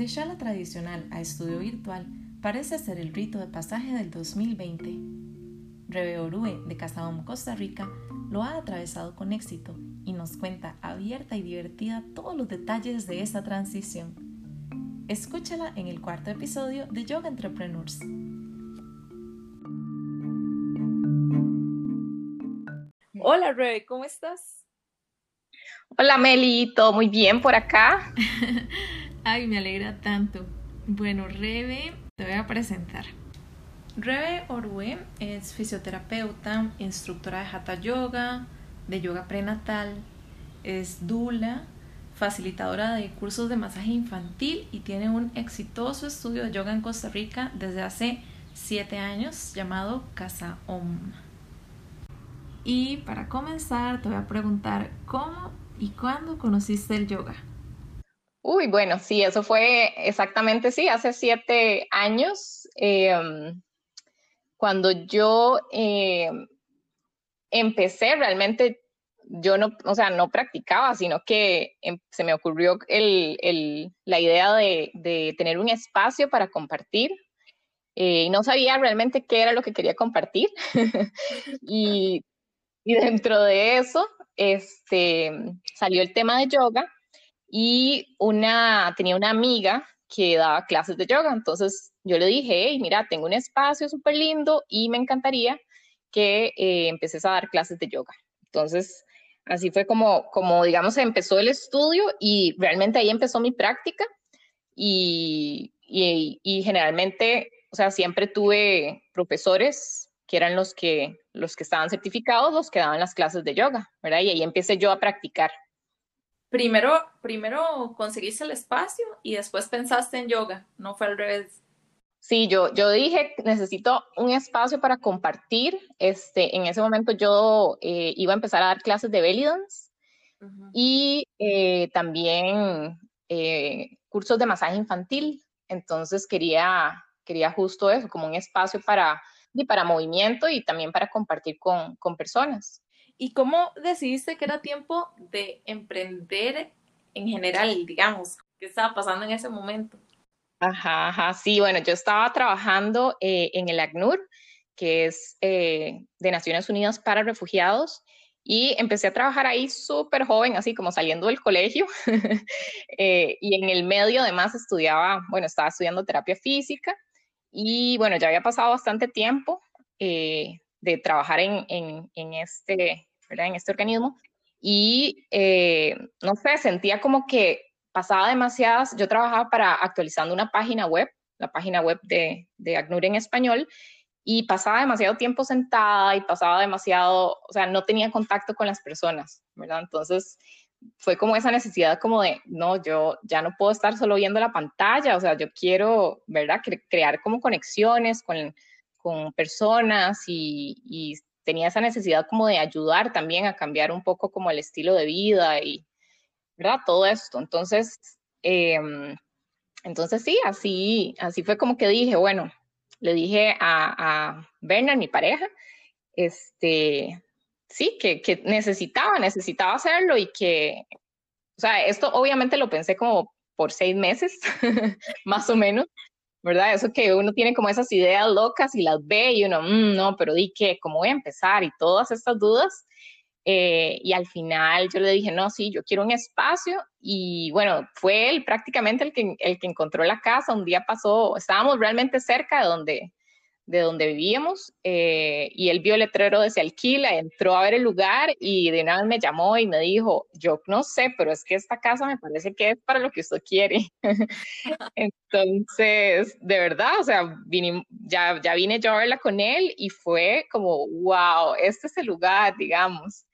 De shala tradicional a estudio virtual parece ser el rito de pasaje del 2020. Rebe Orue de Casabón, Costa Rica, lo ha atravesado con éxito y nos cuenta abierta y divertida todos los detalles de esta transición. Escúchala en el cuarto episodio de Yoga Entrepreneurs. Hola Rebe, ¿cómo estás? Hola Meli, todo muy bien por acá. Ay, me alegra tanto. Bueno, Rebe, te voy a presentar. Rebe Orue es fisioterapeuta, instructora de Hatha Yoga, de yoga prenatal, es dula, facilitadora de cursos de masaje infantil y tiene un exitoso estudio de yoga en Costa Rica desde hace siete años llamado Casa Om. Y para comenzar te voy a preguntar cómo y cuándo conociste el yoga. Uy, bueno, sí, eso fue exactamente, sí, hace siete años, em, cuando yo em, empecé, realmente yo no, o sea, no practicaba, sino que em, se me ocurrió la idea de, tener un espacio para compartir eh, y no sabía realmente qué era lo que quería compartir. y, y, dentro de eso, este, salió el tema de yoga y una, tenía una amiga que daba clases de yoga, entonces yo le dije, hey, mira, tengo un espacio súper lindo y me encantaría que eh, a dar clases de yoga. Entonces, así fue como, como, digamos, empezó el estudio y realmente ahí empezó mi práctica y, y, y generalmente, o sea, siempre tuve profesores que eran los que, los que estaban certificados, los que daban las clases de yoga, ¿verdad? Y ahí empecé yo a practicar primero, primero conseguiste el espacio y después pensaste en yoga, no fue al revés. Sí, yo, yo dije, necesito un espacio para compartir. Este, en ese momento yo eh, iba a empezar a dar clases de belly dance y eh, también eh, cursos de masaje infantil. Entonces quería, quería justo eso, como un espacio para, para movimiento y también para compartir con, con personas. ¿Y cómo decidiste que era tiempo de emprender en general, digamos? ¿Qué estaba pasando en ese momento? Ajá, ajá, sí, bueno, yo estaba trabajando eh, en el ACNUR, que es eh, de Naciones Unidas para Refugiados, y empecé a trabajar ahí súper joven, así como saliendo del colegio, eh, y en el medio además estudiaba, bueno, estaba estudiando terapia física, y bueno, ya había pasado bastante tiempo de trabajar en, en, este en este organismo. Y eh, no sé, sentía como que pasaba demasiadas, yo trabajaba para actualizando una página web, la página web de, de ACNUR en español, y pasaba demasiado tiempo sentada y pasaba demasiado, o sea, no tenía contacto con las personas, ¿verdad? Entonces fue como esa necesidad como de, no, yo ya no puedo estar solo viendo la pantalla, o sea, yo quiero, ¿verdad? crear como conexiones con, con personas y, y tenía esa necesidad como de ayudar también a cambiar un poco como el estilo de vida y, ¿verdad? Todo esto. Entonces, em, entonces sí, así, así fue como que dije, bueno, le dije a, a Bernard, mi pareja, este, sí, que, necesitaba, necesitaba hacerlo y que, o sea, esto obviamente lo pensé como por seis meses, más o menos, ¿verdad? Eso que uno tiene como esas ideas locas y las ve y uno, mm, no, pero di que, ¿cómo voy a empezar? Y todas estas dudas. Eh, y al final yo le dije, no, sí, yo quiero un espacio. Y bueno, fue él prácticamente el que, el que encontró la casa. Un día pasó, estábamos realmente cerca de donde, de donde vivíamos eh, y él vio el letrero de se alquila, entró a ver el lugar y de una vez me llamó y me dijo, yo no sé, pero es que esta casa me parece que es para lo que usted quiere. Entonces, de verdad, o sea, ya, ya vine yo a verla con él y fue como, wow, este es el lugar, digamos.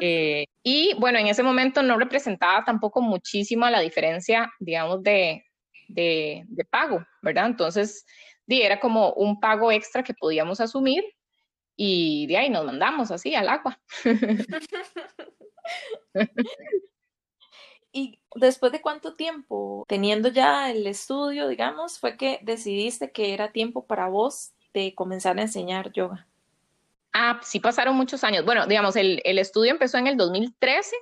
Eh, y bueno, en ese momento no representaba tampoco muchísima la diferencia, digamos, de, de, de pago, ¿verdad? Entonces, era como un pago extra que podíamos asumir y de ahí nos mandamos así al agua. ¿Y después de cuánto tiempo, teniendo ya el estudio, digamos, fue que decidiste que era tiempo para vos de comenzar a enseñar yoga? Ah, sí pasaron muchos años. Bueno, digamos, el, el estudio empezó en el 2013.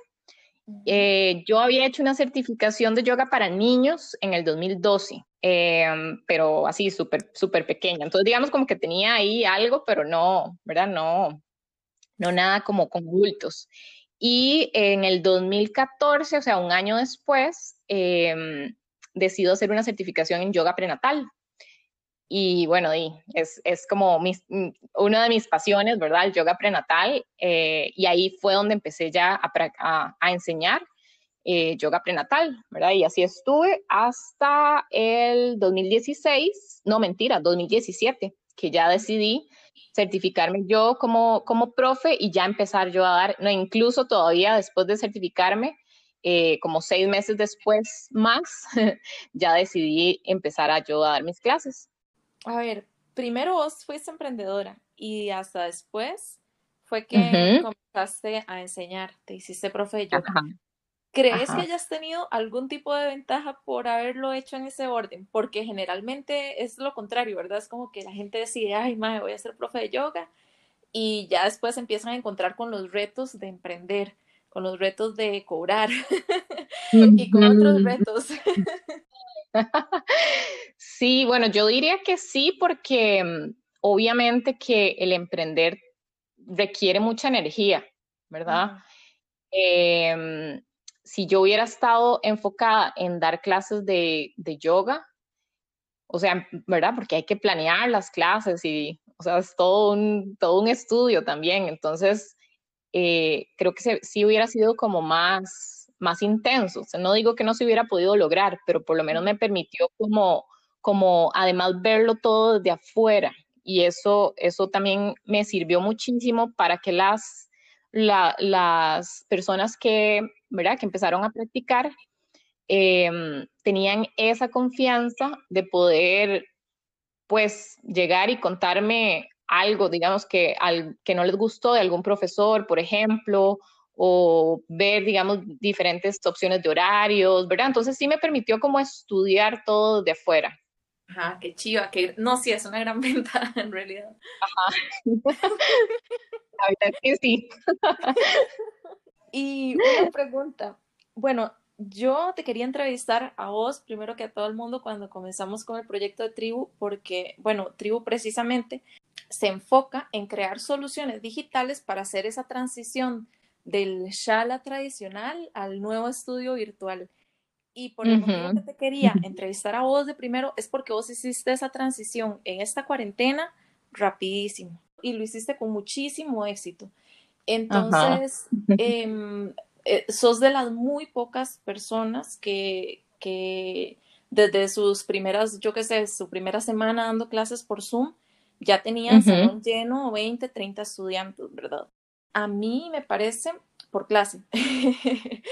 Eh, yo había hecho una certificación de yoga para niños en el 2012, em, pero así súper, súper pequeña. Entonces, digamos como que tenía ahí algo, pero no, ¿verdad? No, no nada como con bultos. Y en el 2014, o sea, un año después, eh, decido hacer una certificación en yoga prenatal. Y bueno, y es, es como mm, una de mis pasiones, ¿verdad? El yoga prenatal. Eh, y ahí fue donde empecé ya a, a, enseñar eh, yoga prenatal, ¿verdad? Y así estuve hasta el 2016, no mentira, 2017, que ya decidí certificarme yo como, como profe y ya empezar yo a dar, no, incluso todavía después de certificarme, eh, como seis meses después más, ya decidí empezar a yo a dar mis clases. A ver, primero vos fuiste emprendedora y hasta después fue que comenzaste a enseñar, te hiciste profe de yoga. ¿Crees que hayas tenido algún tipo de ventaja por haberlo hecho en ese orden? Porque generalmente es lo contrario, ¿verdad? Es como que la gente decide, ay, madre, voy a ser profe de yoga y ya después empiezan a encontrar con los retos de emprender, con los retos de cobrar y con otros retos. sí, bueno, yo diría que sí, porque mm, obviamente que el emprender requiere mucha energía, ¿verdad? si yo hubiera estado enfocada en dar clases de, yoga, o sea, ¿verdad? Porque hay que planear las clases y, o sea, es todo un, todo un estudio también. Entonces, eh, creo que sí hubiera sido como más, más intenso. O sea, no digo que no se hubiera podido lograr, pero por lo menos me permitió como, como además verlo todo desde afuera. Y eso, eso también me sirvió muchísimo para que las, las personas que ¿verdad? Que empezaron a practicar, em, tenían esa confianza de poder, pues, llegar y contarme algo, digamos, que, al, que no les gustó de algún profesor, por ejemplo, o ver, digamos, diferentes opciones de horarios, ¿verdad? Entonces sí me permitió como estudiar todo de afuera. Ajá, qué chiva, que no, sí, es una gran ventaja en realidad. Ajá. La verdad es que sí. Y una pregunta. Bueno, yo te quería entrevistar a vos primero que a todo el mundo cuando comenzamos con el proyecto de Tribu, porque, bueno, Tribu precisamente se enfoca en crear soluciones digitales para hacer esa transición del Shala tradicional al nuevo estudio virtual. Y por el motivo que te quería entrevistar a vos de primero es porque vos hiciste esa transición en esta cuarentena rapidísimo y lo hiciste con muchísimo éxito. Entonces, em, eh, sos de las muy pocas personas que, desde sus primeras, yo qué sé, su primera semana dando clases por Zoom, ya tenían salón lleno, 20, 30 estudiantes, ¿verdad? A mí me parece, por clase,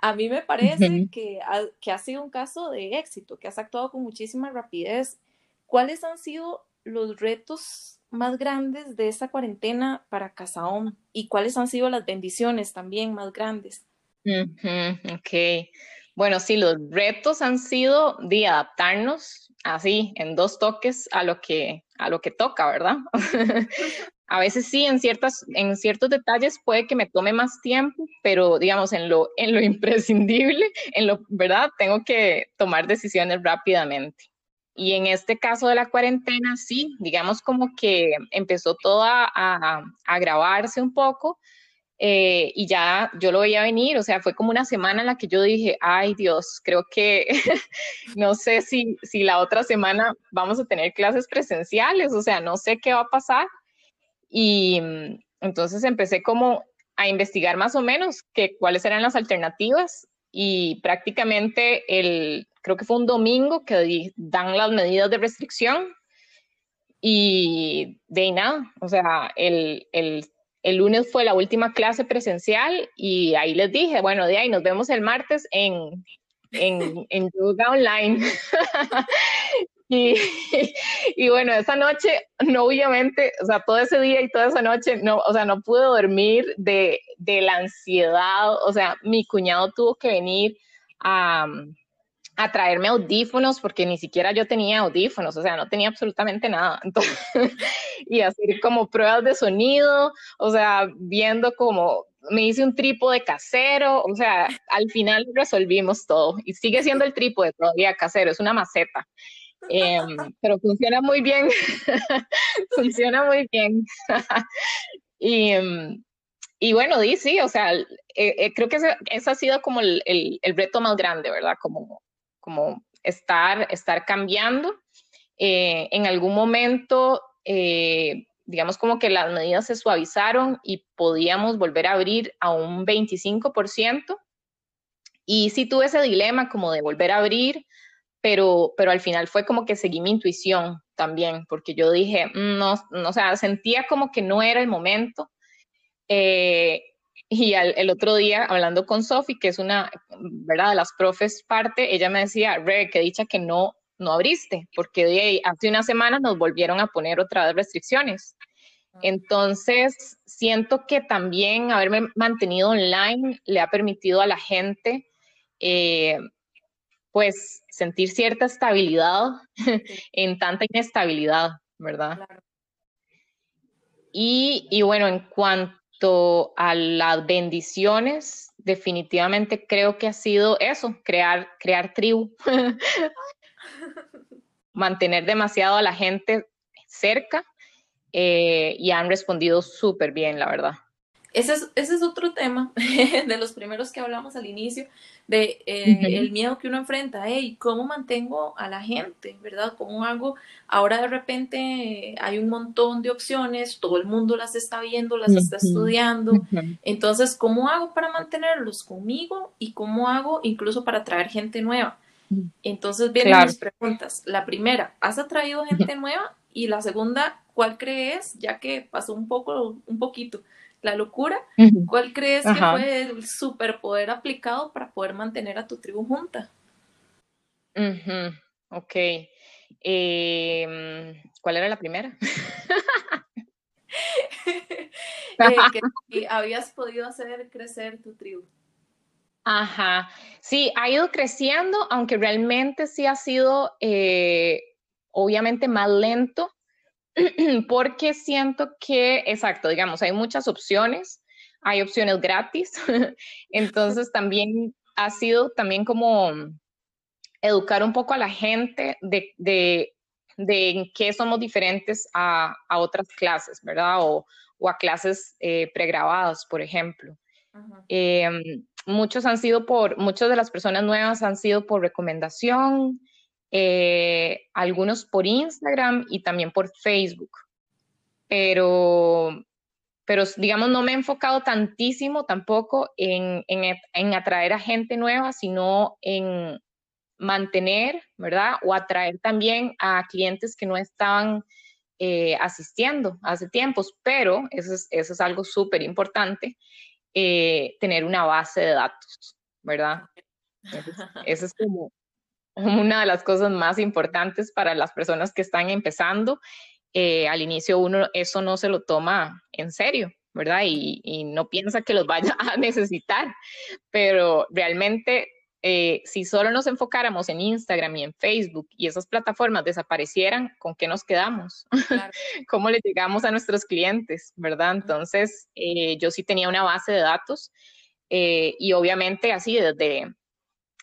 a mí me parece que, que ha sido un caso de éxito, que has actuado con muchísima rapidez. ¿Cuáles han sido los retos más grandes de esta cuarentena para Casaón y cuáles han sido las bendiciones también más grandes. ok. Bueno, sí, los retos han sido de adaptarnos así, en dos toques a lo que, a lo que toca, ¿verdad? a veces sí, en, ciertas, en ciertos detalles puede que me tome más tiempo, pero digamos, en lo, en lo imprescindible, en lo, ¿verdad? Tengo que tomar decisiones rápidamente. Y en este caso de la cuarentena, sí, digamos como que empezó todo a, grabarse un poco eh, y ya yo lo veía venir, o sea, fue como una semana en la que yo dije, ay Dios, creo que no sé si, si la otra semana vamos a tener clases presenciales, o sea, no sé qué va a pasar. Y mm, entonces empecé como a investigar más o menos que, cuáles eran las alternativas y prácticamente el, creo que fue un domingo que dan las medidas de restricción y de nada, o sea, el, el, el, lunes fue la última clase presencial y ahí les dije, bueno, de ahí nos vemos el martes en, en, en yoga online. y, y, bueno, esa noche, no obviamente, o sea, todo ese día y toda esa noche, no, o sea, no pude dormir de, de la ansiedad, o sea, mi cuñado tuvo que venir a a traerme audífonos porque ni siquiera yo tenía audífonos, o sea, no tenía absolutamente nada. Entonces, y hacer como pruebas de sonido, o sea, viendo como me hice un trípode casero, o sea, al final resolvimos todo y sigue siendo el trípode todavía casero, es una maceta. Em, pero funciona muy bien, funciona muy bien. y, em, y, bueno, di sí, o sea, eh, eh, creo que ese, ha sido como el, el, el, reto más grande, ¿verdad? Como, como estar, estar cambiando. Eh, en algún momento, digamos como que las medidas se suavizaron y podíamos volver a abrir a un 25%. Y sí tuve ese dilema como de volver a abrir, pero, pero al final fue como que seguí mi intuición también, porque yo dije, mm, no, no o sea, sentía como que no era el momento. Eh, y el otro día, hablando con Sofi, que es una, ¿verdad?, de las profes parte, ella me decía, Re, que dicha que no, no abriste, porque de hace unas semanas nos volvieron a poner otra vez restricciones. Ah. Entonces, siento que también haberme mantenido online le ha permitido a la gente eh, pues sentir cierta estabilidad en tanta inestabilidad, ¿verdad? Y, bueno, en cuanto a las bendiciones, definitivamente creo que ha sido eso, crear, crear tribu, mantener demasiado a la gente cerca eh, y han respondido súper bien, la verdad. Ese es, ese es otro tema de los primeros que hablamos al inicio, de eh, el miedo que uno enfrenta, hey, ¿cómo mantengo a la gente, verdad? ¿Cómo hago? Ahora de repente hay un montón de opciones, todo el mundo las está viendo, las está estudiando, entonces, ¿cómo hago para mantenerlos conmigo y cómo hago incluso para traer gente nueva? Entonces vienen mis preguntas. La primera, ¿has atraído gente nueva? Y la segunda, ¿cuál crees, ya que pasó un poco, un poquito, la locura, ¿cuál crees que fue el superpoder aplicado para poder mantener a tu tribu junta? Ok. Em, ¿Cuál era la primera? Eh, que, habías podido hacer crecer tu tribu. Ajá, sí, ha ido creciendo, aunque realmente sí ha sido eh, obviamente más lento porque siento que, exacto, digamos, hay muchas opciones, hay opciones gratis, entonces también ha sido también como educar un poco a la gente de, de, de en qué somos diferentes a, a otras clases, ¿verdad? O, o a clases eh, pregrabadas, por ejemplo. Em, muchos han sido por, muchas de las personas nuevas han sido por recomendación, eh, algunos por Instagram y también por Facebook. Pero, pero digamos, no me he enfocado tantísimo tampoco en, en, atraer a gente nueva, sino en mantener, ¿verdad? O atraer también a clientes que no estaban eh, asistiendo hace tiempos, pero eso es, eso es algo súper importante, eh, tener una base de datos, ¿verdad? eso es como, una de las cosas más importantes para las personas que están empezando. Eh, al inicio uno eso no se lo toma en serio, ¿verdad? Y, no piensa que los vaya a necesitar, pero realmente eh, si solo nos enfocáramos en Instagram y en Facebook y esas plataformas desaparecieran, ¿con qué nos quedamos? ¿Cómo le llegamos a nuestros clientes, verdad? Entonces, eh, yo sí tenía una base de datos y obviamente así desde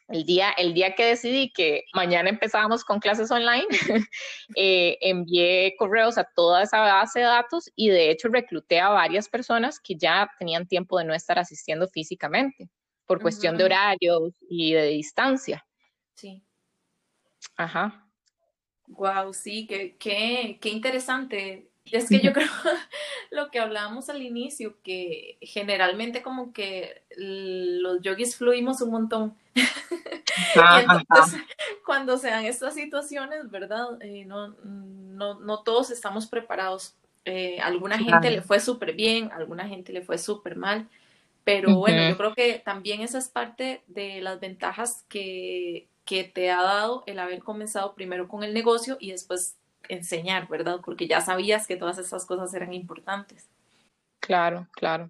el día, el día que decidí que mañana empezábamos con clases online, eh, envié correos a toda esa base de datos y de hecho recluté a varias personas que ya tenían tiempo de no estar asistiendo físicamente por cuestión de horarios y de distancia. Sí. Ajá. Wow, sí, qué, qué, qué interesante es que yo creo lo que hablábamos al inicio, que generalmente como que los yogis fluimos un montón. entonces, cuando se dan estas situaciones, ¿verdad? Eh, no, no, no, todos estamos preparados. Eh, alguna gente le fue súper bien, alguna gente le fue súper mal. Pero bueno, yo creo que también esa es parte de las ventajas que, que te ha dado el haber comenzado primero con el negocio y después enseñar, ¿verdad? Porque ya sabías que todas esas cosas eran importantes. Claro, claro.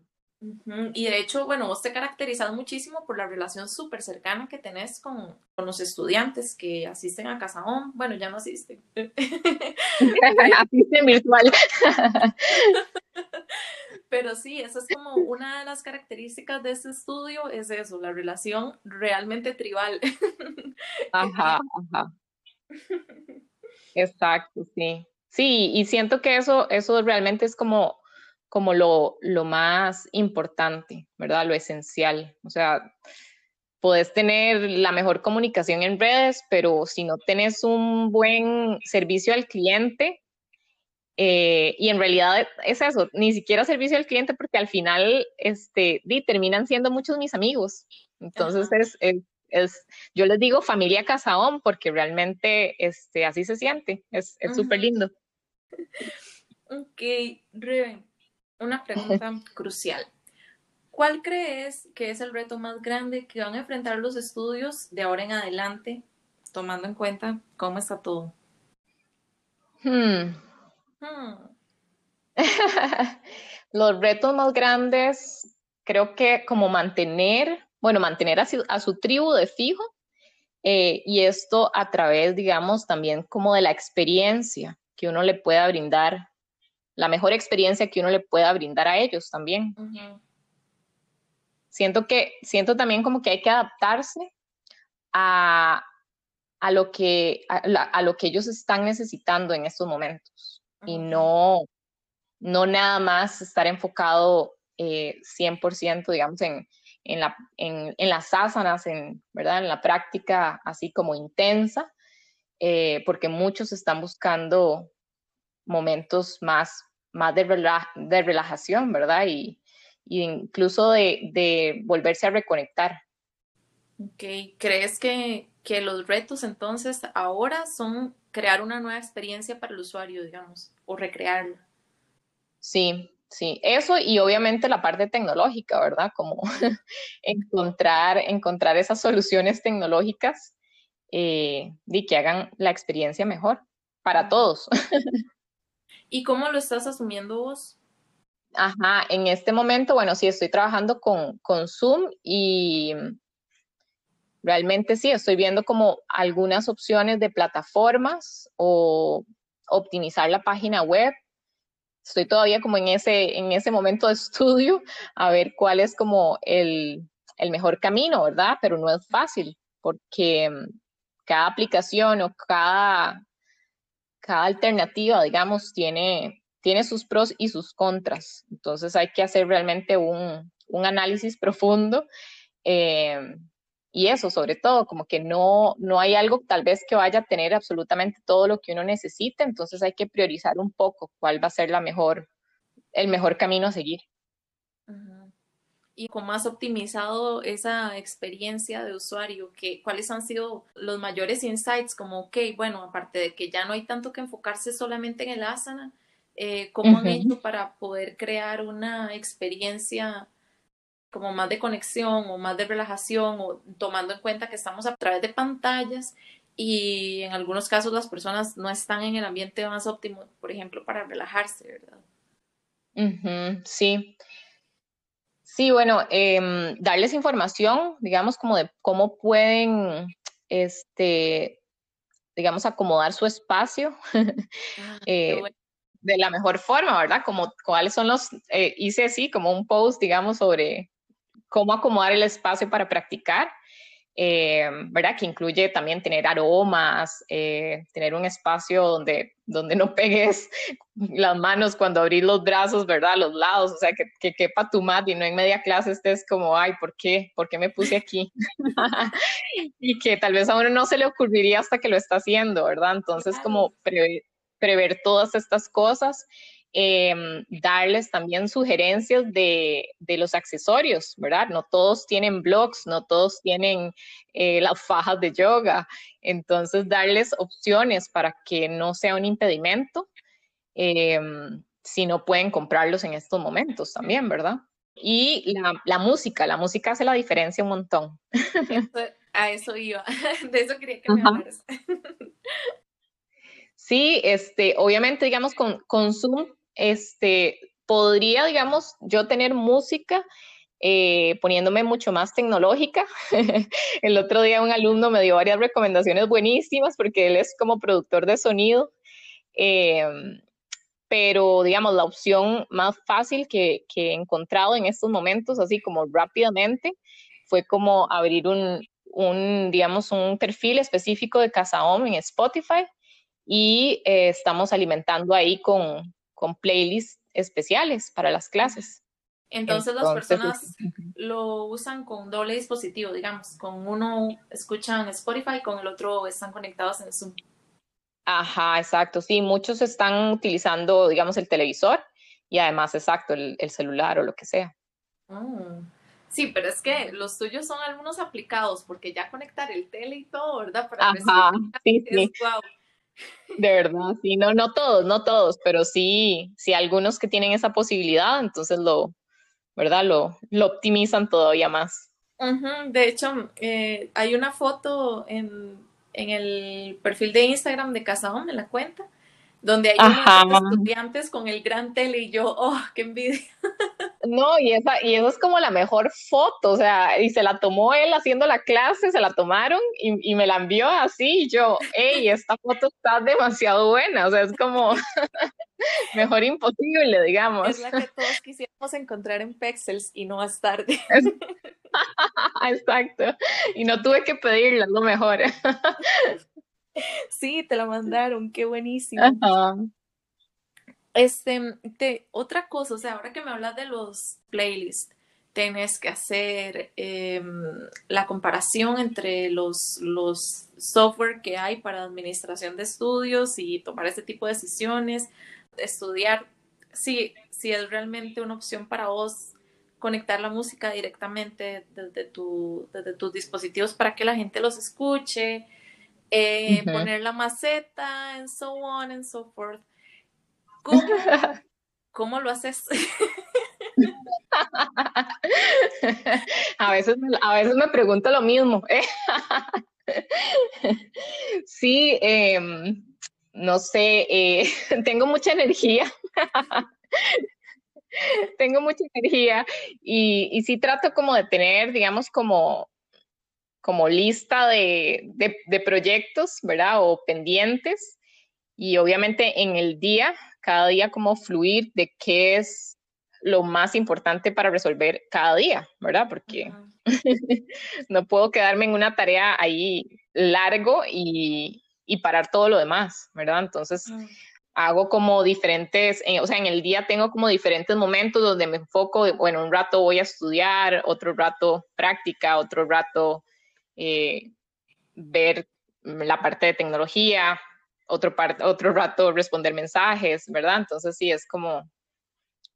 Y de hecho, bueno, vos te caracterizas muchísimo por la relación súper cercana que tenés con, los estudiantes que asisten a Casaón. Bueno, ya no asisten. asisten virtual. Pero sí, esa es como una de las características de este estudio, es eso, la relación realmente tribal. Ajá, ajá. Exacto, sí. Sí, y siento que eso, eso realmente es como como lo, lo más importante, ¿verdad? Lo esencial. O sea, puedes tener la mejor comunicación en redes, pero si no tienes un buen servicio al cliente, eh, y en realidad es eso, ni siquiera servicio al cliente porque al final este, terminan siendo muchos mis amigos. Entonces es, es, yo les digo familia Casaón porque realmente este, así se siente, es súper lindo. Ok, Reben, una pregunta crucial. ¿Cuál crees que es el reto más grande que van a enfrentar los estudios de ahora en adelante, tomando en cuenta cómo está todo? Hmm. Hmm. los retos más grandes, creo que como mantener, bueno, mantener a su, tribu de fijo eh, y esto a través, digamos, también como de la experiencia que uno le pueda brindar la mejor experiencia que uno le pueda brindar a ellos también. Siento que, siento también como que hay que adaptarse a, lo que, a, lo que ellos están necesitando en estos momentos y no, no nada más estar enfocado 100%, eh, digamos, en, en, la, en, las ásanas, en, ¿verdad? en la práctica así como intensa, eh, porque muchos están buscando momentos más, más de, de relajación, ¿verdad? Y, incluso de, volverse a reconectar. Ok, ¿crees que, que los retos entonces ahora son crear una nueva experiencia para el usuario, digamos, o recrearla? Sí, Sí, eso y obviamente la parte tecnológica, ¿verdad? Como encontrar, encontrar esas soluciones tecnológicas eh, y que hagan la experiencia mejor para todos. ¿Y cómo lo estás asumiendo vos? Ajá, en este momento, bueno, sí, estoy trabajando con, con Zoom y realmente sí, estoy viendo como algunas opciones de plataformas o optimizar la página web. Estoy todavía como en ese, en ese momento de estudio a ver cuál es como el, el mejor camino, ¿verdad? Pero no es fácil porque cada aplicación o cada cada alternativa, digamos, tiene, tiene sus pros y sus contras. Entonces hay que hacer realmente un, análisis profundo. Eh, y eso, sobre todo, como que no, no hay algo tal vez que vaya a tener absolutamente todo lo que uno necesite, entonces hay que priorizar un poco cuál va a ser la mejor, el mejor camino a seguir. Y cómo has optimizado esa experiencia de usuario, que, cuáles han sido los mayores insights, como, ok, bueno, aparte de que ya no hay tanto que enfocarse solamente en el asana, eh, ¿cómo han hecho para poder crear una experiencia como más de conexión o más de relajación o tomando en cuenta que estamos a través de pantallas y en algunos casos las personas no están en el ambiente más óptimo, por ejemplo, para relajarse, ¿verdad? sí. Sí, bueno, em, darles información, digamos, como de cómo pueden, este, digamos, acomodar su espacio ah, eh, de la mejor forma, ¿verdad? Como cuáles son los, eh, hice así como un post, digamos, sobre cómo acomodar el espacio para practicar eh, ¿verdad? Que incluye también tener aromas, eh, tener un espacio donde, donde no pegues las manos cuando abrís los brazos, ¿verdad? A los lados, o sea, que, que quepa tu mat y no en media clase estés como, ay, ¿por qué? ¿Por qué me puse aquí? y que tal vez a uno no se le ocurriría hasta que lo está haciendo, ¿verdad? Entonces, como prever todas estas cosas Em, darles también sugerencias de, los accesorios, ¿verdad? No todos tienen blogs, no todos tienen eh, las fajas de yoga, entonces darles opciones para que no sea un impedimento em, si no pueden comprarlos en estos momentos también, ¿verdad? Y la, música, la música hace la diferencia un montón. a eso iba, de eso quería que me hablaras. Sí, este, obviamente, digamos, con, con Zoom este, podría, digamos, yo tener música eh, poniéndome mucho más tecnológica. el otro día un alumno me dio varias recomendaciones buenísimas porque él es como productor de sonido. Em, pero digamos, la opción más fácil que, que, he encontrado en estos momentos, así como rápidamente, fue como abrir un, un digamos, un perfil específico de Casa Home en Spotify y eh, estamos alimentando ahí con, con playlists especiales para las clases. Entonces, las personas lo usan con doble dispositivo, digamos, con uno escuchan Spotify, con el otro están conectados en Zoom. Ajá, exacto, sí, muchos están utilizando, digamos, el televisor y además, exacto, el, celular o lo que sea. Mm. Sí, pero es que los tuyos son algunos aplicados, porque ya conectar el tele y todo, ¿verdad? Para Ajá, sí, sí. De verdad, sí, no, no todos, no todos, pero sí, sí algunos que tienen esa posibilidad, entonces lo, ¿verdad? Lo, lo optimizan todavía más. De hecho, eh, hay una foto en, en, el perfil de Instagram de Casahome, en la cuenta, donde hay unos estudiantes con el gran tele y yo, oh, qué envidia. No, y esa, y eso es como la mejor foto, o sea, y se la tomó él haciendo la clase, se la tomaron y, y me la envió así, y yo, hey, esta foto está demasiado buena, o sea, es como mejor imposible, digamos. Es la que todos quisiéramos encontrar en Pexels y no más tarde. Exacto, y no tuve que pedirla, lo mejor. Sí, te la mandaron, qué buenísimo. Este, te, otra cosa, o sea, ahora que me hablas de los playlists, tienes que hacer em, la comparación entre los, los software que hay para administración de estudios y tomar este tipo de decisiones, estudiar si, si es realmente una opción para vos conectar la música directamente desde, tu, desde tus dispositivos para que la gente los escuche, eh, poner la maceta, and so on and so forth. ¿Cómo, lo haces? a, veces, a veces me pregunto lo mismo. sí, em, no sé, eh, tengo mucha energía. tengo mucha energía y, y sí trato como de tener, digamos, como, como lista de, de, proyectos, ¿verdad? O pendientes. Y obviamente en el día cada día como fluir de qué es lo más importante para resolver cada día, ¿verdad? Porque no puedo quedarme en una tarea ahí largo y, y parar todo lo demás, ¿verdad? Entonces, hago como diferentes, eh, o sea, en el día tengo como diferentes momentos donde me enfoco, bueno, un rato voy a estudiar, otro rato práctica, otro rato eh, ver la parte de tecnología, otro, otro rato responder mensajes, ¿verdad? Entonces sí, es como,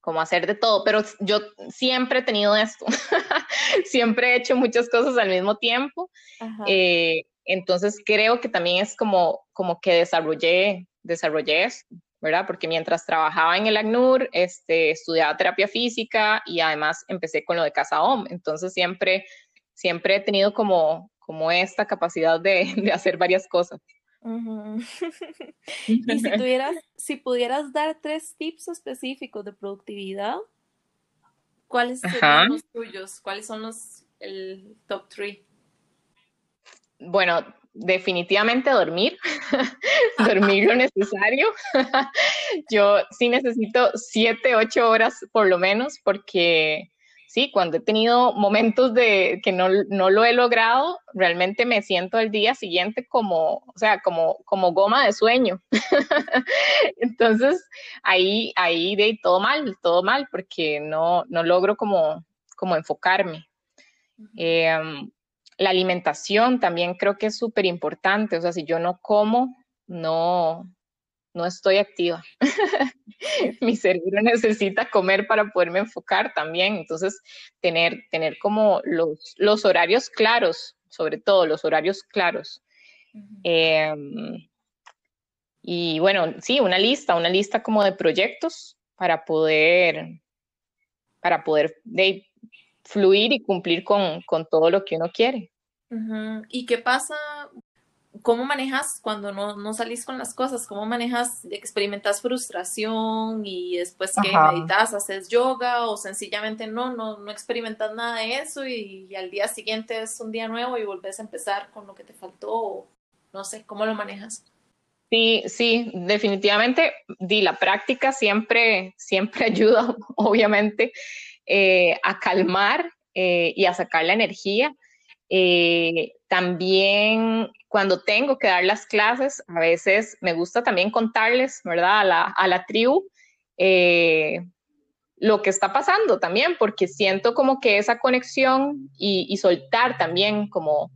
como hacer de todo, pero yo siempre he tenido esto, siempre he hecho muchas cosas al mismo tiempo, eh, entonces creo que también es como, como que desarrollé, desarrollé esto, ¿verdad? Porque mientras trabajaba en el ACNUR, este, estudiaba terapia física y además empecé con lo de Casa Home, entonces siempre, siempre he tenido como, como esta capacidad de, de hacer varias cosas. y si tuvieras, si pudieras dar tres tips específicos de productividad, ¿cuáles serían los tuyos? ¿Cuáles son los el top three? Bueno, definitivamente dormir, dormir lo necesario. Yo sí necesito siete, ocho horas por lo menos porque sí, cuando he tenido momentos de que no, lo he logrado, realmente me siento al día siguiente como, o sea, como, como goma de sueño. Entonces, ahí, ahí de todo mal, todo mal, porque no, no logro como, como enfocarme. Em, la alimentación también creo que es súper importante, o sea, si yo no como, no, no estoy activa. Mi cerebro necesita comer para poderme enfocar también. Entonces, tener, tener como los, los horarios claros, sobre todo los horarios claros. Em, y bueno, sí, una lista, una lista como de proyectos para poder, para poder de, fluir y cumplir con, con todo lo que uno quiere. ¿Y qué pasa ¿cómo manejas cuando no, no, salís con las cosas? ¿Cómo manejas, experimentas frustración y después que meditas, haces yoga o sencillamente no, no, no experimentas nada de eso y, al día siguiente es un día nuevo y volvés a empezar con lo que te faltó? no sé, ¿cómo lo manejas? Sí, sí, definitivamente, di, la práctica siempre, siempre ayuda, obviamente, eh, a calmar eh, y a sacar la energía. Eh, también cuando tengo que dar las clases, a veces me gusta también contarles, ¿verdad? A la, a la tribu lo que está pasando también, porque siento como que esa conexión y, soltar también como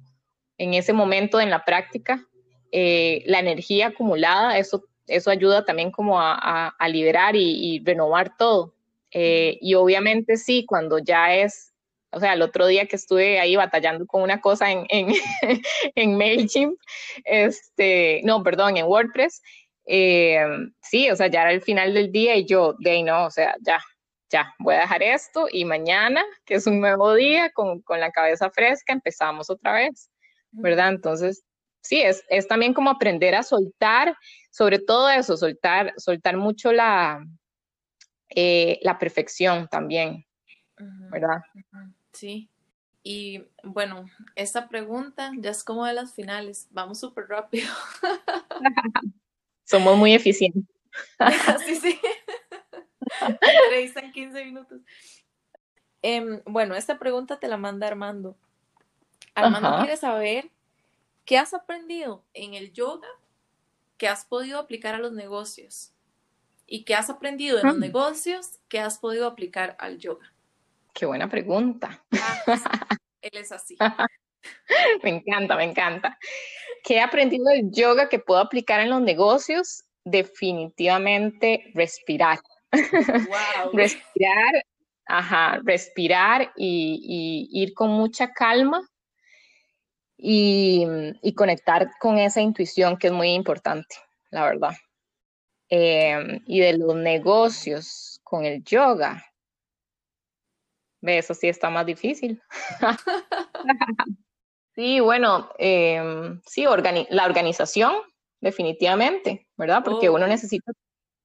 en ese momento en la práctica, la energía acumulada, eso, eso ayuda también como a, liberar y, renovar todo. y obviamente sí, cuando ya es o sea, el otro día que estuve ahí batallando con una cosa en, en, en MailChimp, este, no, perdón, en WordPress, eh, sí, o sea, ya era el final del día y yo, de ahí no, o sea, ya, ya, voy a dejar esto y mañana, que es un nuevo día, con, con la cabeza fresca, empezamos otra vez, ¿verdad? Entonces, sí, es, es también como aprender a soltar, sobre todo eso, soltar, soltar mucho la, eh, la perfección también, ¿verdad? Sí. Y bueno, esta pregunta ya es como de las finales. Vamos súper rápido. Somos muy eficientes. sí, sí. en 15 minutos. Em, bueno, esta pregunta te la manda Armando. Armando quiere saber qué has aprendido en el yoga que has podido aplicar a los negocios y qué has aprendido en los mm. negocios que has podido aplicar al yoga. Qué buena pregunta. Ah, él es así. me encanta, me encanta. ¿Qué he aprendido del yoga que puedo aplicar en los negocios? Definitivamente respirar. respirar, ajá, respirar y, ir con mucha calma y, conectar con esa intuición que es muy importante, la verdad. Em, y de los negocios con el yoga, eso sí está más difícil. sí, bueno, em, sí, la organización, definitivamente, ¿verdad? Porque uno necesita,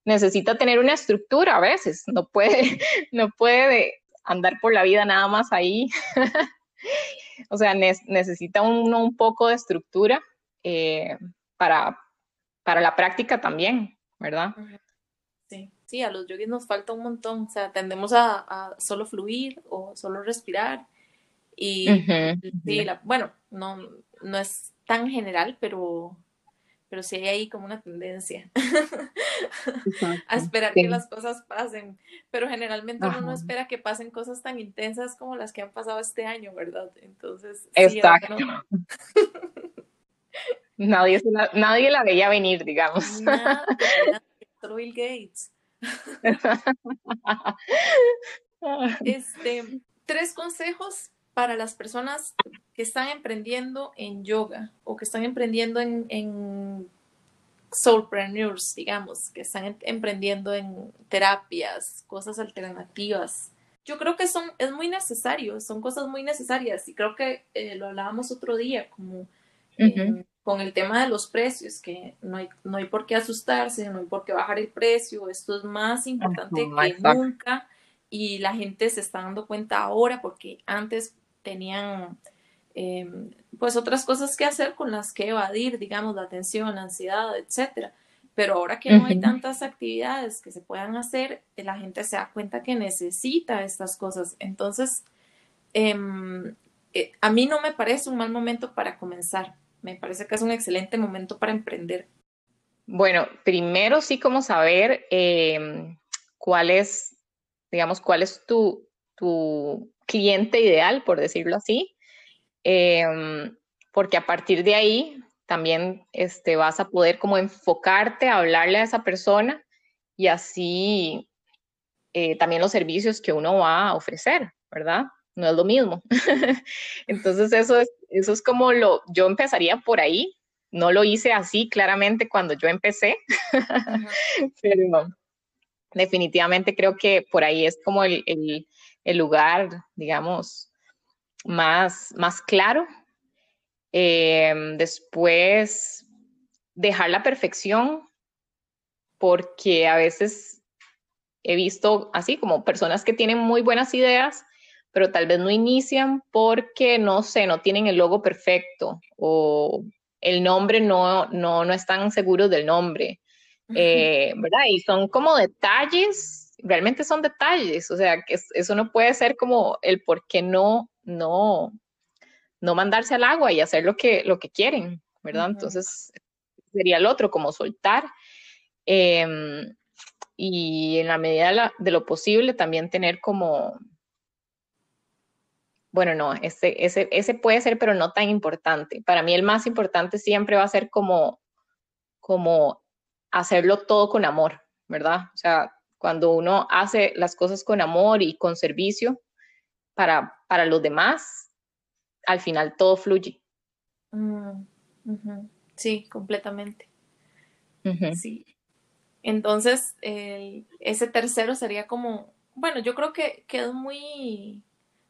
necesita tener una estructura a veces, no puede, no puede andar por la vida nada más ahí. o sea, necesita uno un poco de estructura eh, para, para la práctica también, ¿verdad? Sí sí, a los yogis nos falta un montón, o sea, tendemos a, solo fluir o solo respirar. Y sí, bueno, no, no es tan general, pero, pero sí hay ahí como una tendencia a esperar que las cosas pasen. Pero generalmente uno no espera que pasen cosas tan intensas como las que han pasado este año, ¿verdad? Entonces, Exacto. nadie, la, nadie la veía venir, digamos. Nada, Bill Gates. este, tres consejos para las personas que están emprendiendo en yoga o que están emprendiendo en, en soulpreneurs, digamos, que están em, emprendiendo en terapias, cosas alternativas. Yo creo que son, es muy necesario, son cosas muy necesarias y creo que eh, lo hablábamos otro día, como con el tema de los precios, que no hay, no hay por qué asustarse, no hay por qué bajar el precio, esto es más importante que nunca y la gente se está dando cuenta ahora porque antes tenían em, pues otras cosas que hacer con las que evadir, digamos, la atención, la ansiedad, etcétera. Pero ahora que no hay tantas actividades que se puedan hacer, la gente se da cuenta que necesita estas cosas. Entonces, em, eh, a mí no me parece un mal momento para comenzar me parece que es un excelente momento para emprender. Bueno, primero sí como saber em, cuál es, digamos, cuál es tu, tu cliente ideal, por decirlo así, em, porque a partir de ahí también este, vas a poder como enfocarte a hablarle a esa persona y así eh, también los servicios que uno va a ofrecer, ¿verdad? No es lo mismo. Entonces eso es eso es como lo, yo empezaría por ahí. No lo hice así claramente cuando yo empecé, pero definitivamente creo que por ahí es como el, lugar, digamos, más, más claro. Em, después, dejar la perfección, porque a veces he visto así como personas que tienen muy buenas ideas, pero tal vez no inician porque, no sé, no tienen el logo perfecto o el nombre no, no, no están seguros del nombre, eh, ¿verdad? Y son como detalles, realmente son detalles, o sea, que eso no puede ser como el por qué no, no, no mandarse al agua y hacer lo que, lo que quieren, ¿verdad? Entonces, sería el otro, como soltar. Em, y en la medida de, lo posible también tener como, bueno, no, ese, ese, ese puede ser, pero no tan importante. Para mí el más importante siempre va a ser como, como hacerlo todo con amor, ¿verdad? O sea, cuando uno hace las cosas con amor y con servicio para, para los demás, al final todo fluye. Mm, sí, completamente. Sí. Entonces, ese tercero sería como, bueno, yo creo que, que es muy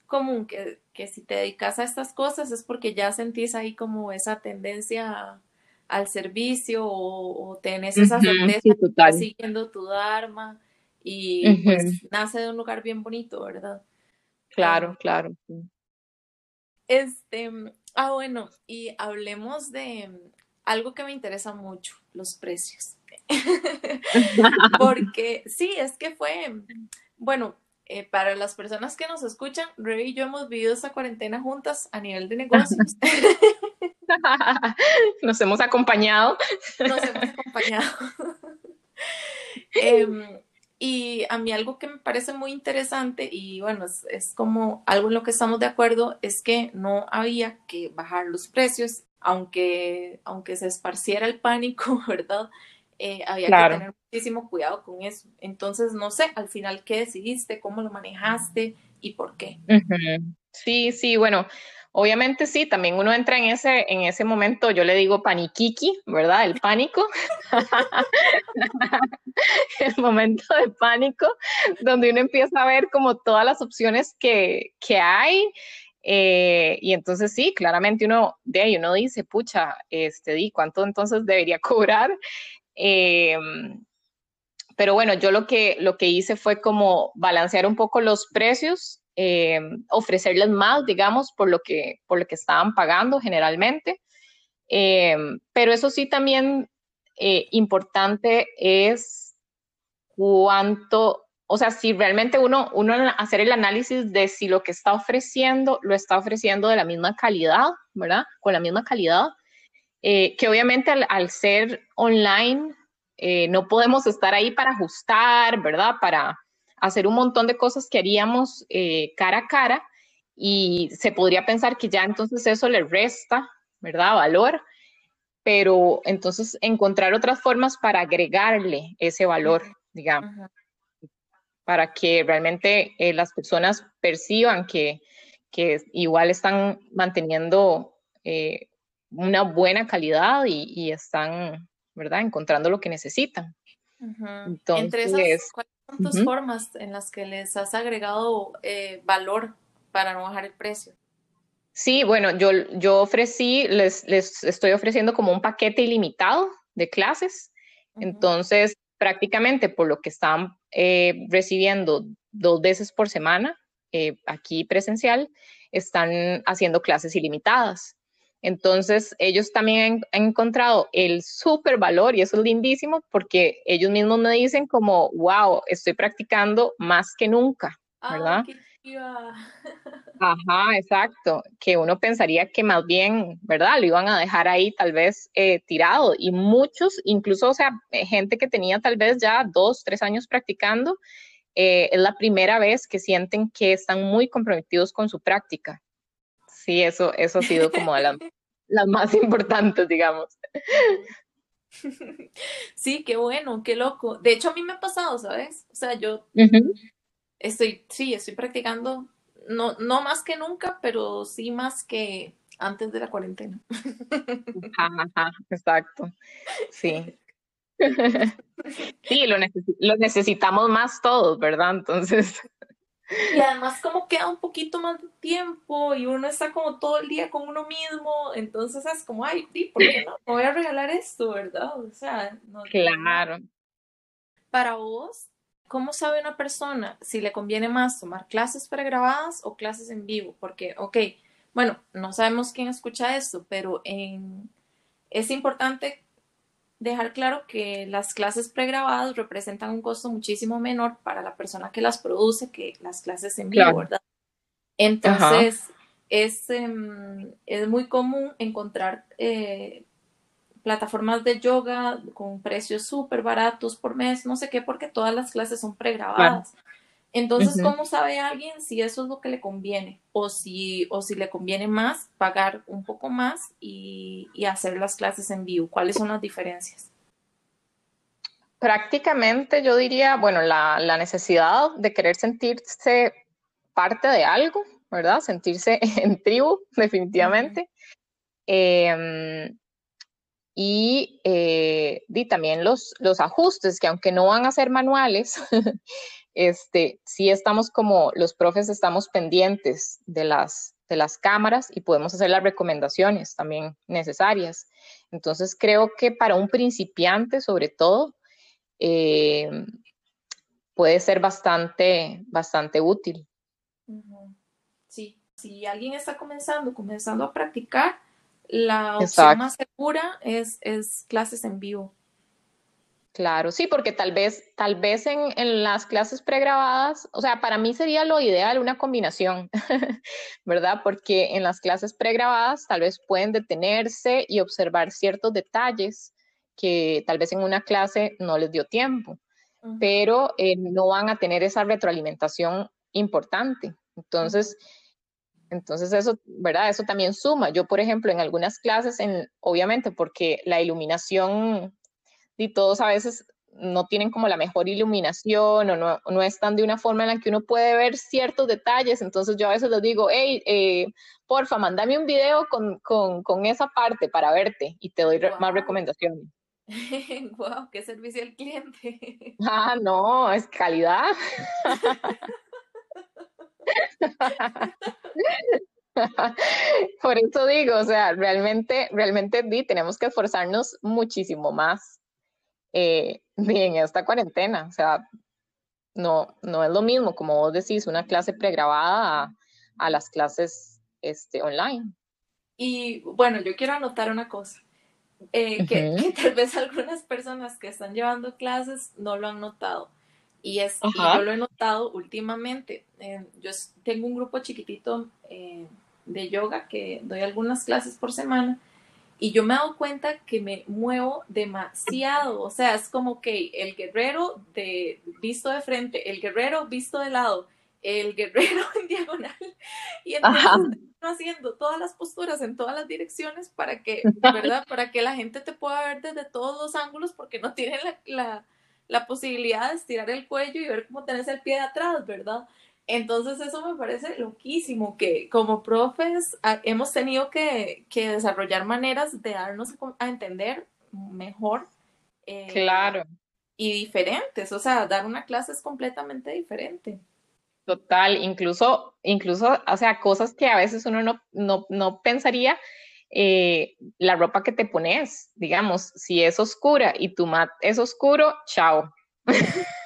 común que, si te dedicas a estas cosas es porque ya sentís ahí como esa tendencia al servicio o, tenés esa certeza que estás siguiendo tu Dharma y pues nace de un lugar bien bonito, ¿verdad? Claro, claro. Este, ah, bueno, y hablemos de algo que me interesa mucho, los precios. Porque sí, es que fue, bueno, eh, para las personas que nos escuchan, Rey y yo hemos vivido esta cuarentena juntas a nivel de negocios. nos hemos acompañado. Nos hemos acompañado. Em, y a mí algo que me parece muy interesante y bueno, es, como algo en lo que estamos de acuerdo, es que no había que bajar los precios, aunque, aunque se esparciera el pánico, ¿verdad? Eh, había que tener muchísimo cuidado con eso. Entonces, no sé, al final, ¿qué decidiste? ¿Cómo lo manejaste? ¿Y por qué? Sí, sí, bueno, Obviamente sí, también uno entra en ese, en ese momento, yo le digo paniquiqui, ¿verdad? El pánico. el momento de pánico, donde uno empieza a ver como todas las opciones que, que hay. Eh, y entonces sí, claramente uno de ahí uno dice, pucha, este, di, ¿cuánto entonces debería cobrar? Em, pero bueno, yo lo que, lo que hice fue como balancear un poco los precios eh, ofrecerles más, digamos, por lo que, por lo que estaban pagando generalmente. Eh, pero eso sí también eh, importante es cuánto, o sea, si realmente uno, uno hacer el análisis de si lo que está ofreciendo lo está ofreciendo de la misma calidad, ¿verdad? Con la misma calidad, que obviamente al, ser online no podemos estar ahí para ajustar, ¿verdad? Para, hacer un montón de cosas que haríamos eh, cara a cara y se podría pensar que ya entonces eso le resta, ¿verdad? Valor, pero entonces encontrar otras formas para agregarle ese valor, digamos, para que realmente eh, las personas perciban que, que igual están manteniendo eh, una buena calidad y, y, están, ¿verdad? Encontrando lo que necesitan. Entonces, ¿Cuántas formas en las que les has agregado eh, valor para no bajar el precio? Sí, bueno, yo, yo ofrecí, les, les estoy ofreciendo como un paquete ilimitado de clases. Entonces, prácticamente por lo que están eh, recibiendo dos veces por semana eh, aquí presencial, están haciendo clases ilimitadas. Entonces, ellos también han, encontrado el súper valor y eso es lindísimo porque ellos mismos me dicen como, wow, estoy practicando más que nunca, ¿verdad? Ajá, exacto, que uno pensaría que más bien, ¿verdad? Lo iban a dejar ahí tal vez eh, tirado y muchos, incluso, o sea, eh, gente que tenía tal vez ya dos, tres años practicando, eh, es la primera vez que sienten que están muy comprometidos con su práctica. Sí, eso, eso ha sido como de las, más importantes, digamos. Sí, qué bueno, qué loco. De hecho, a mí me ha pasado, ¿sabes? O sea, yo estoy, sí, estoy practicando, no, no más que nunca, pero sí más que antes de la cuarentena. Ajá, exacto. Sí. Sí, lo, lo necesitamos más todos, ¿verdad? Entonces. Y además como queda un poquito más de tiempo y uno está como todo el día con uno mismo, entonces es como, ay, ¿por qué no? Me voy a regalar esto, ¿verdad? O sea, no, claro. Para vos, ¿cómo sabe una persona si le conviene más tomar clases pregrabadas o clases en vivo? Porque, ok, bueno, no sabemos quién escucha esto, pero en... es importante dejar claro que las clases pregrabadas representan un costo muchísimo menor para la persona que las produce que las clases en vivo, ¿verdad? Entonces, es, em, es, muy común encontrar eh, plataformas de yoga con precios súper baratos por mes, no sé qué, porque todas las clases son pregrabadas. Entonces, ¿cómo sabe alguien si eso es lo que le conviene? O si, o si le conviene más pagar un poco más y, hacer las clases en vivo. ¿Cuáles son las diferencias? Prácticamente yo diría, bueno, la, necesidad de querer sentirse parte de algo, ¿verdad? Sentirse en tribu, definitivamente. Em, y, eh, y, también los, los ajustes, que aunque no van a ser manuales, este, sí estamos como los profes estamos pendientes de las, de las cámaras y podemos hacer las recomendaciones también necesarias. Entonces creo que para un principiante sobre todo eh, puede ser bastante, bastante útil. Sí, si alguien está comenzando, comenzando a practicar, la opción más segura es, es clases en vivo. Claro, sí, porque tal vez, tal vez en, las clases pregrabadas, o sea, para mí sería lo ideal una combinación, ¿verdad? Porque en las clases pregrabadas tal vez pueden detenerse y observar ciertos detalles que tal vez en una clase no les dio tiempo, pero eh, no van a tener esa retroalimentación importante. Entonces, entonces eso, ¿verdad? Eso también suma. Yo, por ejemplo, en algunas clases, en, obviamente porque la iluminación y todos a veces no tienen como la mejor iluminación o no, no, están de una forma en la que uno puede ver ciertos detalles. Entonces yo a veces les digo, hey, eh, porfa, mandame un video con, con, con, esa parte para verte y te doy más recomendaciones. wow, qué servicio al cliente. Ah, no, es calidad. Por eso digo, o sea, realmente, realmente tenemos que esforzarnos muchísimo más eh, en esta cuarentena. O sea, no, no es lo mismo, como vos decís, una clase pregrabada a, las clases este, online. Y bueno, yo quiero anotar una cosa, eh, que, tal vez algunas personas que están llevando clases no lo han notado. Y es, yo lo he notado últimamente. Eh, yo tengo un grupo chiquitito de yoga que doy algunas clases por semana y yo me he dado cuenta que me muevo demasiado, o sea, es como que el guerrero de, visto de frente, el guerrero visto de lado, el guerrero en diagonal, y entonces haciendo todas las posturas en todas las direcciones para que, ¿verdad? Para que la gente te pueda ver desde todos los ángulos porque no tiene la, la, la posibilidad de estirar el cuello y ver cómo tenés el pie de atrás, ¿verdad? Entonces eso me parece loquísimo, que como profes ah, hemos tenido que, desarrollar maneras de darnos a entender mejor. Eh, claro. Y diferentes, o sea, dar una clase es completamente diferente. Total, incluso, incluso, o sea, cosas que a veces uno no, no, pensaría, eh, la ropa que te pones, digamos, si es oscura y tu mat es oscuro, chao.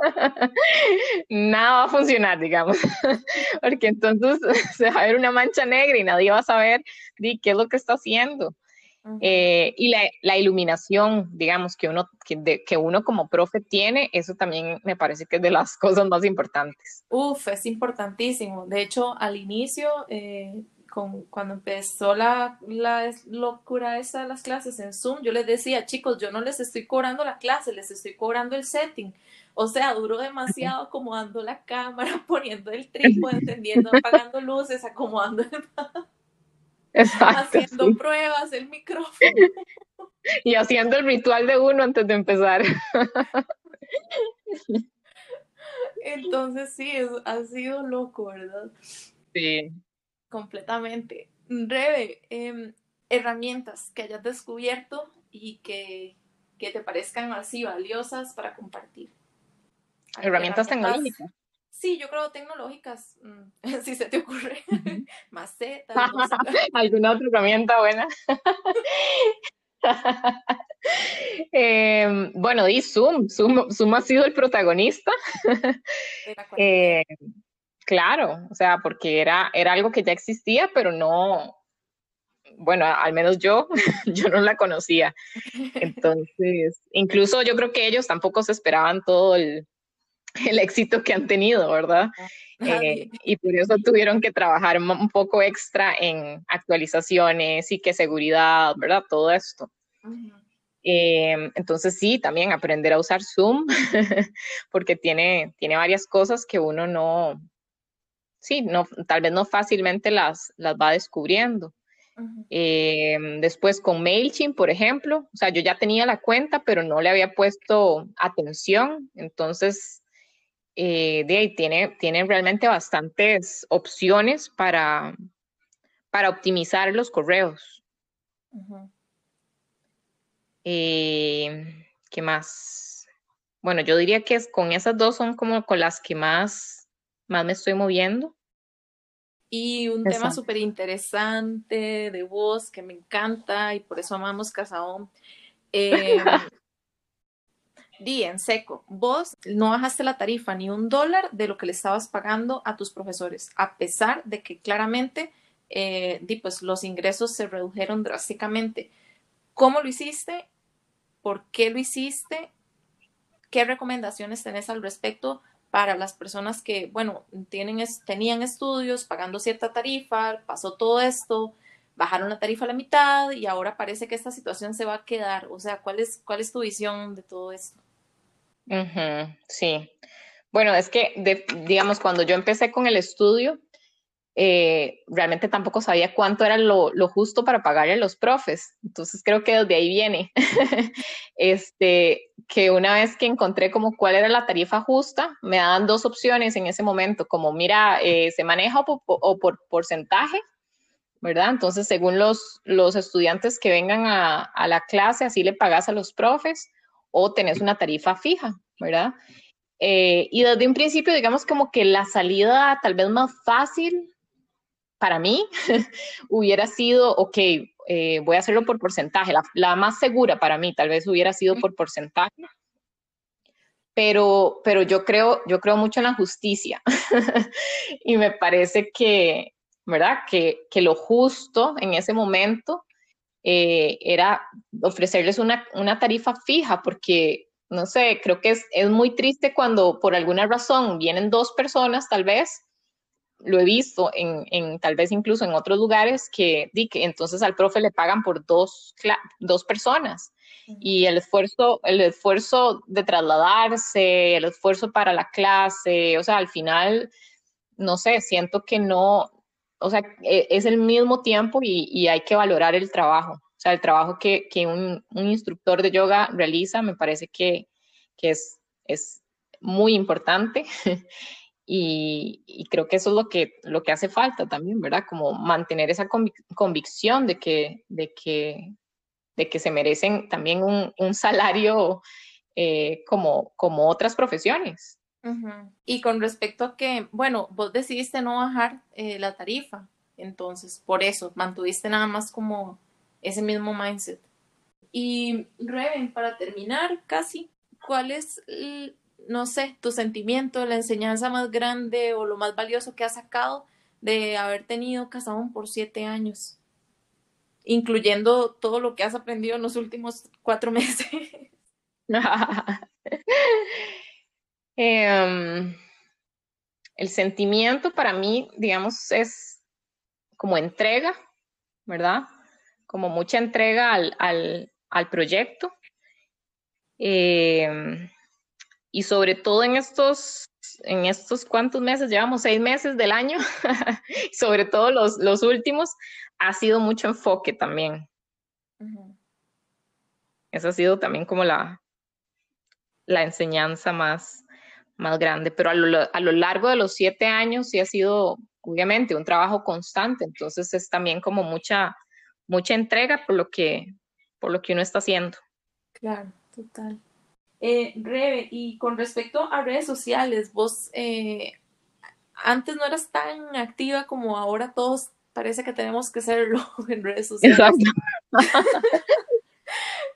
nada va a funcionar, digamos, porque entonces se va a ver una mancha negra y nadie va a saber qué es lo que está haciendo. Eh, y la, iluminación, digamos, que uno, que, que, uno como profe tiene, eso también me parece que es de las cosas más importantes. Uf, es importantísimo. De hecho, al inicio, eh, con, cuando empezó la, la locura esa de las clases en Zoom, yo les decía, chicos, yo no les estoy cobrando la clase, les estoy cobrando el setting. O sea, duró demasiado acomodando la cámara, poniendo el trípode, encendiendo, apagando luces, acomodando el... haciendo pruebas, el micrófono. Y haciendo el ritual de uno antes de empezar. Entonces sí, ha sido loco, ¿verdad? Sí. Completamente. Rebe, em, herramientas que hayas descubierto y que, que te parezcan así valiosas para compartir. Herramientas tecnológicas. Sí, yo creo tecnológicas, mm, si se te ocurre, macetas. ¿Alguna otra herramienta buena? Em, bueno, di Zoom. Zoom. ha sido el protagonista. Eh, claro, o sea, porque era, era algo que ya existía, pero no, bueno, al menos yo, yo no la conocía. Entonces, incluso yo creo que ellos tampoco se esperaban todo el, éxito que han tenido, ¿verdad? Eh, y por eso tuvieron que trabajar un poco extra en actualizaciones y que seguridad, ¿verdad? Todo esto. Eh, entonces sí, también aprender a usar Zoom, porque tiene, tiene varias cosas que uno no, sí, no, tal vez no fácilmente las, las va descubriendo. Eh, después con MailChimp, por ejemplo, o sea, yo ya tenía la cuenta, pero no le había puesto atención, entonces eh, de ahí tiene, tiene realmente bastantes opciones para, para optimizar los correos. Eh, ¿Qué más? Bueno, yo diría que con esas dos son como con las que más, más me estoy moviendo. Y un tema súper interesante de voz que me encanta y por eso amamos Casaón. Eh, di en seco, vos no bajaste la tarifa ni un dólar de lo que le estabas pagando a tus profesores, a pesar de que claramente eh, di, pues, los ingresos se redujeron drásticamente. ¿Cómo lo hiciste? ¿Por qué lo hiciste? ¿Qué recomendaciones tenés al respecto para las personas que, bueno, tienen, tenían estudios pagando cierta tarifa, pasó todo esto, bajaron la tarifa a la mitad y ahora parece que esta situación se va a quedar. O sea, ¿cuál es, cuál es tu visión de todo esto? Sí. Bueno, es que, digamos, cuando yo empecé con el estudio, eh, realmente tampoco sabía cuánto era lo, justo para pagarle a los profes. Entonces creo que desde ahí viene. este, que una vez que encontré como cuál era la tarifa justa, me daban dos opciones en ese momento, como mira, eh, se maneja o por, porcentaje, ¿verdad? Entonces, según los, los estudiantes que vengan a, a, la clase, así le pagas a los profes o tenés una tarifa fija, ¿verdad? Eh, y desde un principio, digamos como que la salida tal vez más fácil para mí hubiera sido, ok, eh, voy a hacerlo por porcentaje. La, más segura para mí tal vez hubiera sido por porcentaje. Pero, pero yo, creo, yo creo mucho en la justicia y me parece que, ¿verdad? Que, que lo justo en ese momento eh, era ofrecerles una, una, tarifa fija porque, no sé, creo que es, es muy triste cuando por alguna razón vienen dos personas tal vez lo he visto en, en, tal vez incluso en otros lugares que, que entonces al profe le pagan por dos, dos personas. Y el esfuerzo, el esfuerzo de trasladarse, el esfuerzo para la clase, o sea, al final, no sé, siento que no, o sea, e, es el mismo tiempo y, y hay que valorar el trabajo. O sea, el trabajo que, que un, un, instructor de yoga realiza me parece que, que es, es muy importante Y, creo que eso es lo que, lo que hace falta también, ¿verdad? Como mantener esa convicción de que, de, que, de que se merecen también un, un salario eh, como, como otras profesiones. Y con respecto a que, bueno, vos decidiste no bajar eh, la tarifa, entonces por eso mantuviste nada más como ese mismo mindset. Y Reven, para terminar casi, ¿cuál es no sé, tu sentimiento, la enseñanza más grande o lo más valioso que has sacado de haber tenido Casabón por siete años, incluyendo todo lo que has aprendido en los últimos cuatro meses. Em, el sentimiento para mí, digamos, es como entrega, ¿verdad? Como mucha entrega al, al, al proyecto. Eh, y sobre todo en estos, en estos cuantos meses, llevamos seis meses del año, sobre todo los, los, últimos, ha sido mucho enfoque también. Esa ha sido también como la, la enseñanza más, más grande, pero a lo, a lo largo de los siete años sí ha sido, obviamente, un trabajo constante, entonces es también como mucha, mucha entrega por lo que, por lo que uno está haciendo. Claro, total. Eh, Rebe, y con respecto a redes sociales, vos eh, antes no eras tan activa como ahora todos parece que tenemos que serlo en redes sociales. Exacto.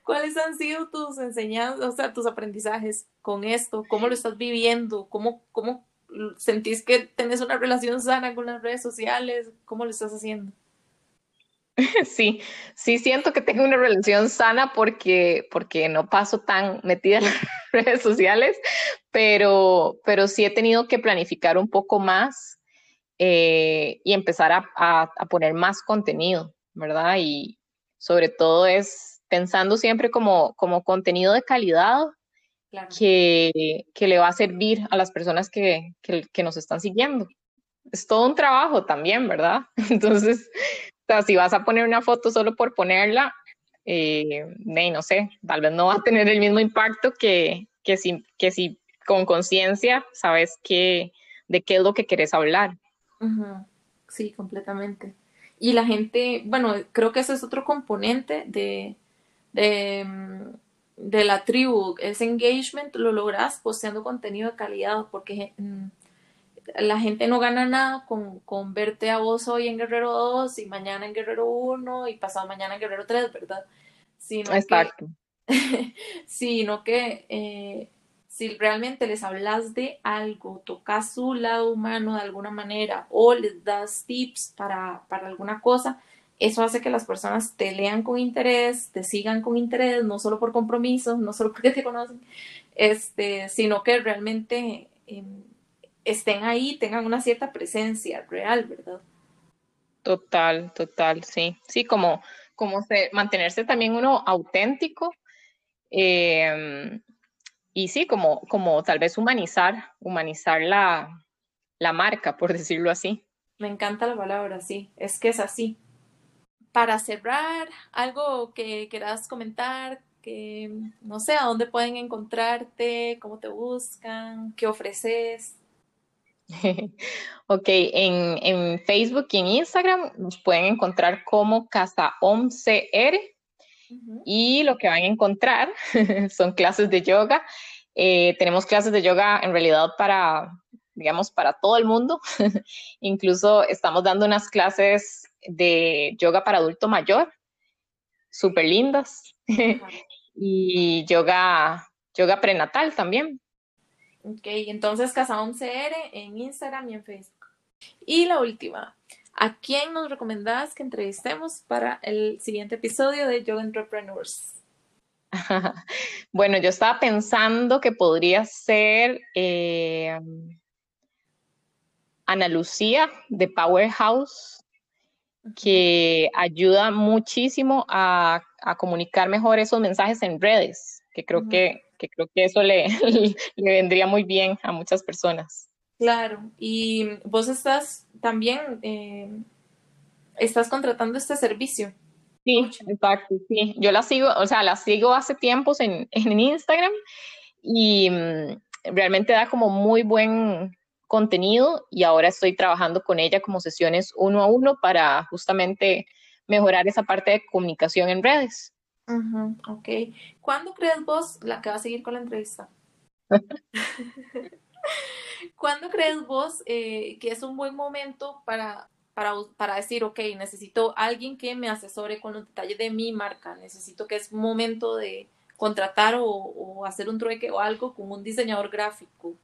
¿Cuáles han sido tus enseñanzas, o sea, tus aprendizajes con esto? ¿Cómo lo estás viviendo? ¿Cómo, cómo sentís que tenés una relación sana con las redes sociales? ¿Cómo lo estás haciendo? Sí, sí siento que tengo una relación sana porque, porque no paso tan metida en las redes sociales, pero, pero sí he tenido que planificar un poco más eh, y empezar a, a, poner más contenido, ¿verdad? Y sobre todo es pensando siempre como, como contenido de calidad que, que, le va a servir a las personas que, que, que nos están siguiendo. Es todo un trabajo también, ¿verdad? Entonces, o sea, si vas a poner una foto solo por ponerla, eh, no sé, tal vez no va a tener el mismo impacto que, que, si, que si con conciencia sabes que, de qué es lo que quieres hablar. Sí, completamente. Y la gente, bueno, creo que ese es otro componente de, de, mm, de la tribu, ese engagement lo logras posteando contenido de calidad, porque mm, la gente no gana nada con, con, verte a vos hoy en Guerrero 2 y mañana en Guerrero 1 y pasado mañana en Guerrero 3, ¿verdad? Sino Exacto. Que, sino que eh, si realmente les hablas de algo, tocas su lado humano de alguna manera o les das tips para, para alguna cosa, eso hace que las personas te lean con interés, te sigan con interés, no solo por compromiso, no solo porque te conocen, este, sino que realmente... Eh, estén ahí, tengan una cierta presencia real, ¿verdad? Total, total, sí. Sí, como, como mantenerse también uno auténtico. Em, y sí, como, como tal vez humanizar, humanizar la, la marca, por decirlo así. Me encanta la palabra, sí, es que es así. Para cerrar, algo que quieras comentar, que no sé, a dónde pueden encontrarte, cómo te buscan, qué ofreces. ok, en, Facebook y en Instagram nos pueden encontrar como Casa CR y lo que van a encontrar son clases de yoga. Eh, tenemos clases de yoga en realidad para, digamos, para todo el mundo. Incluso estamos dando unas clases de yoga para adulto mayor, súper lindas. y yoga, yoga prenatal también. Ok, entonces Casa CR en Instagram y en Facebook. Y la última, ¿a quién nos recomendás que entrevistemos para el siguiente episodio de Yoga Entrepreneurs? bueno, yo estaba pensando que podría ser eh, Ana Lucía de Powerhouse, que ayuda muchísimo a, comunicar mejor esos mensajes en redes, que creo que que creo que eso le, le vendría muy bien a muchas personas. Claro, y vos estás también, eh, estás contratando este servicio. Sí, exacto, sí. Yo la sigo, o sea, la sigo hace tiempos en, en Instagram y mm, realmente da como muy buen contenido y ahora estoy trabajando con ella como sesiones uno a uno para justamente mejorar esa parte de comunicación en redes ok. ¿Cuándo crees vos la que va a seguir con la entrevista? ¿Cuándo crees vos eh, que es un buen momento para, para, para, decir, ok, necesito alguien que me asesore con los detalles de mi marca? Necesito que es momento de contratar o, hacer un trueque o algo con un diseñador gráfico.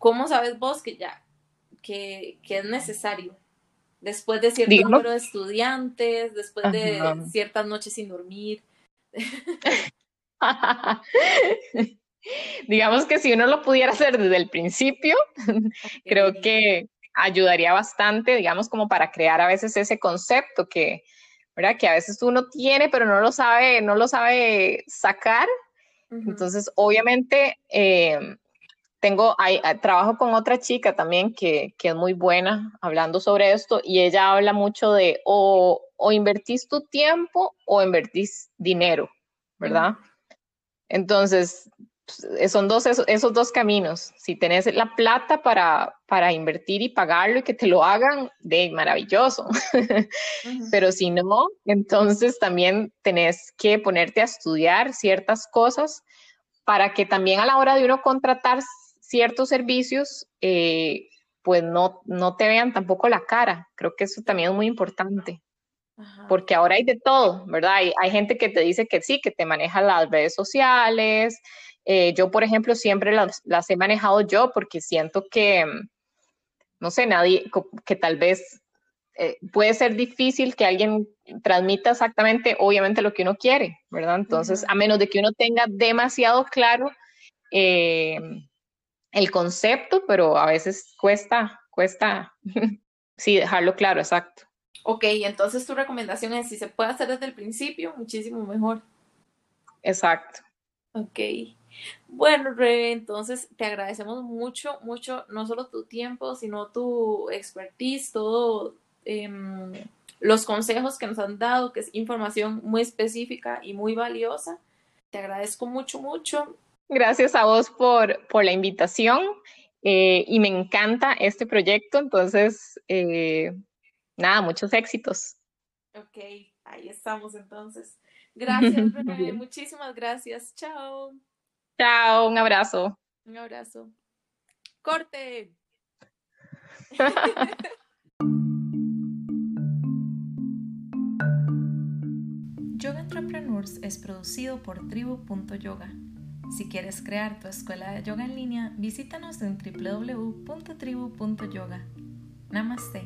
¿Cómo sabes vos que ya, que, que es necesario? Después de cierto número de estudiantes, después de ciertas noches sin dormir. Digamos que si uno lo pudiera hacer desde el principio, creo que ayudaría bastante, digamos, como para crear a veces ese concepto que, ¿verdad? Que a veces uno tiene, pero no lo sabe, no lo sabe sacar. Entonces, obviamente, eh, tengo, hay, trabajo con otra chica también que, que, es muy buena hablando sobre esto y ella habla mucho de o, o invertís tu tiempo o invertís dinero, ¿verdad? Entonces, son dos, esos, dos caminos. Si tenés la plata para, para invertir y pagarlo y que te lo hagan, de maravilloso. Pero si no, entonces también tenés que ponerte a estudiar ciertas cosas para que también a la hora de uno contratar ciertos servicios, eh, pues no, no te vean tampoco la cara. Creo que eso también es muy importante. Porque ahora hay de todo, ¿verdad? Hay, hay, gente que te dice que sí, que te maneja las redes sociales. Eh, yo, por ejemplo, siempre las, las, he manejado yo porque siento que, no sé, nadie, que tal vez eh, puede ser difícil que alguien transmita exactamente, obviamente, lo que uno quiere, ¿verdad? Entonces, a menos de que uno tenga demasiado claro eh, el concepto, pero a veces cuesta, cuesta, sí, dejarlo claro, exacto. Ok, entonces tu recomendación es si se puede hacer desde el principio, muchísimo mejor. Exacto. Ok. Bueno, Rebe, entonces te agradecemos mucho, mucho, no solo tu tiempo, sino tu expertise, todo, em, los consejos que nos han dado, que es información muy específica y muy valiosa. Te agradezco mucho, mucho. Gracias a vos por, por la invitación eh, y me encanta este proyecto, entonces, eh, nada, muchos éxitos. Ok, ahí estamos entonces. Gracias, René, muchísimas gracias. Chao. Chao, un abrazo. Un abrazo. Corte. Yoga Entrepreneurs es producido por tribu.yoga. Si quieres crear tu escuela de yoga en línea, visítanos en www.tribu.yoga. Namaste.